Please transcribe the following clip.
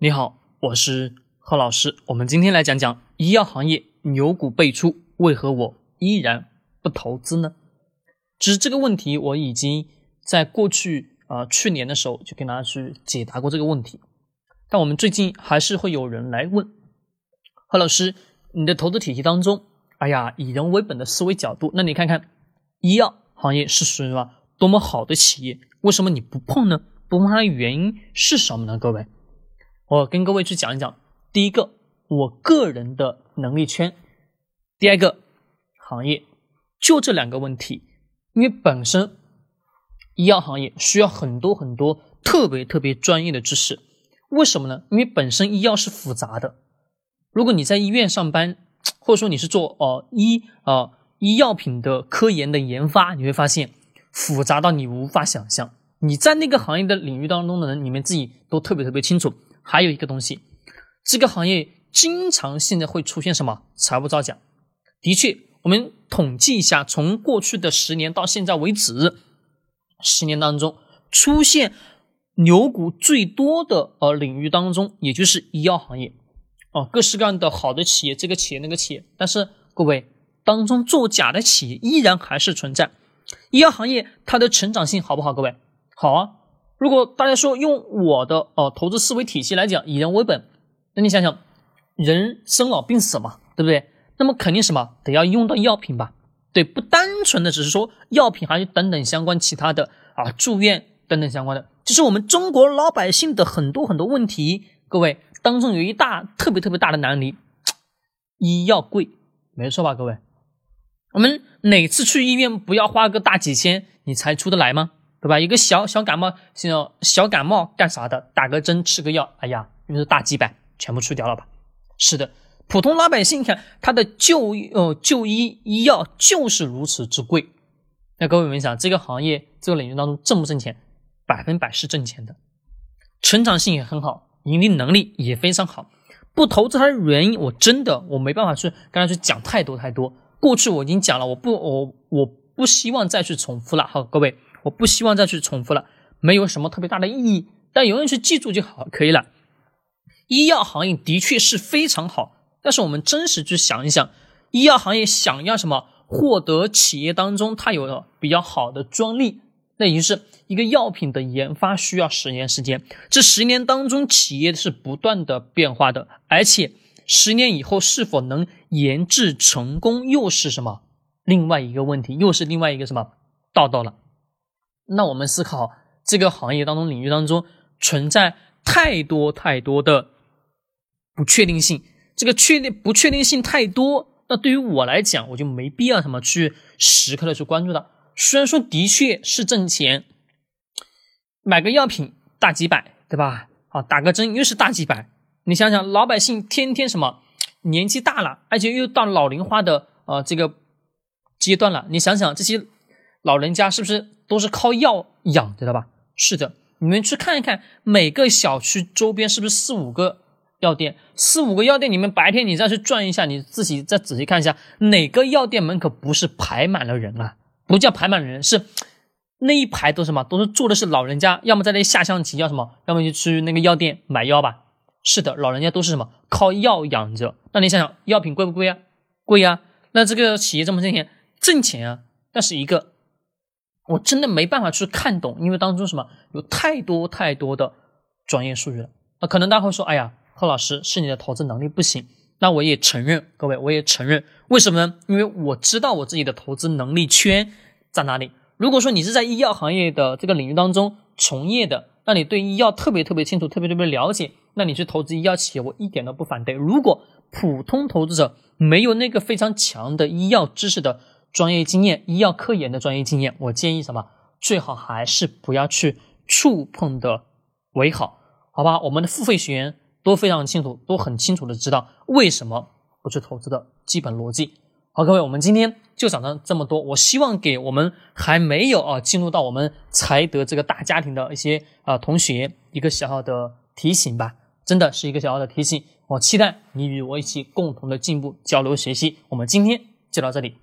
你好，我是贺老师。我们今天来讲讲医药行业牛股辈出，为何我依然不投资呢？其实这个问题我已经在过去啊去年的时候就跟大家去解答过这个问题，但我们最近还是会有人来问贺老师，你的投资体系当中，哎呀，以人为本的思维角度，那你看看医药行业是属于什么多么好的企业，为什么你不碰呢？不碰它的原因是什么呢？各位？我跟各位去讲一讲，第一个，我个人的能力圈；第二个，行业，就这两个问题。因为本身医药行业需要很多很多特别特别专业的知识，为什么呢？因为本身医药是复杂的。如果你在医院上班，或者说你是做呃医啊医药品的科研的研发，你会发现复杂到你无法想象。你在那个行业的领域当中的人，你们自己都特别特别清楚。还有一个东西，这个行业经常性的会出现什么财务造假？的确，我们统计一下，从过去的十年到现在为止，十年当中出现牛股最多的呃领域当中，也就是医药行业哦，各式各样的好的企业，这个企业那个企业，但是各位当中作假的企业依然还是存在。医药行业它的成长性好不好？各位好啊。如果大家说用我的哦投资思维体系来讲，以人为本，那你想想，人生老病死嘛，对不对？那么肯定什么得要用到药品吧？对，不单纯的只是说药品，还有等等相关其他的啊，住院等等相关的，就是我们中国老百姓的很多很多问题。各位当中有一大特别特别大的难题，医药贵，没错吧？各位，我们哪次去医院不要花个大几千，你才出得来吗？对吧？一个小小感冒，像小感冒干啥的？打个针，吃个药，哎呀，就是大几百，全部去掉了吧？是的，普通老百姓看他的就呃就医医药就是如此之贵。那各位们想，这个行业这个领域当中挣不挣钱？百分百是挣钱的，成长性也很好，盈利能力也非常好。不投资它的原因，我真的我没办法去跟他去讲太多太多。过去我已经讲了，我不我我不希望再去重复了。好，各位。我不希望再去重复了，没有什么特别大的意义，但有人去记住就好，可以了。医药行业的确是非常好，但是我们真实去想一想，医药行业想要什么？获得企业当中它有的比较好的专利，那也就是一个药品的研发需要十年时间，这十年当中企业是不断的变化的，而且十年以后是否能研制成功，又是什么另外一个问题，又是另外一个什么道道了。那我们思考这个行业当中领域当中存在太多太多的不确定性，这个确定不确定性太多，那对于我来讲，我就没必要什么去时刻的去关注它。虽然说的确是挣钱，买个药品大几百，对吧？好，打个针又是大几百。你想想，老百姓天天什么年纪大了，而且又到老龄化的呃这个阶段了，你想想这些老人家是不是？都是靠药养，知道吧？是的，你们去看一看，每个小区周边是不是四五个药店？四五个药店，你们白天你再去转一下，你自己再仔细看一下，哪个药店门口不是排满了人啊？不叫排满了人，是那一排都什么？都是坐的是老人家，要么在那下象棋，要什么？要么就去那个药店买药吧。是的，老人家都是什么？靠药养着。那你想想，药品贵不贵啊？贵呀。那这个企业这么挣钱，挣钱啊。但是一个。我真的没办法去看懂，因为当中什么有太多太多的专业术语了。那可能大家会说：“哎呀，贺老师是你的投资能力不行。”那我也承认，各位我也承认，为什么呢？因为我知道我自己的投资能力圈在哪里。如果说你是在医药行业的这个领域当中从业的，那你对医药特别特别清楚，特别特别了解，那你去投资医药企业，我一点都不反对。如果普通投资者没有那个非常强的医药知识的，专业经验，医药科研的专业经验，我建议什么？最好还是不要去触碰的为好，好吧？我们的付费学员都非常清楚，都很清楚的知道为什么不去投资的基本逻辑。好，各位，我们今天就讲到这么多。我希望给我们还没有啊进入到我们财德这个大家庭的一些啊同学一个小小的提醒吧，真的是一个小小的提醒。我期待你与我一起共同的进步、交流、学习。我们今天就到这里。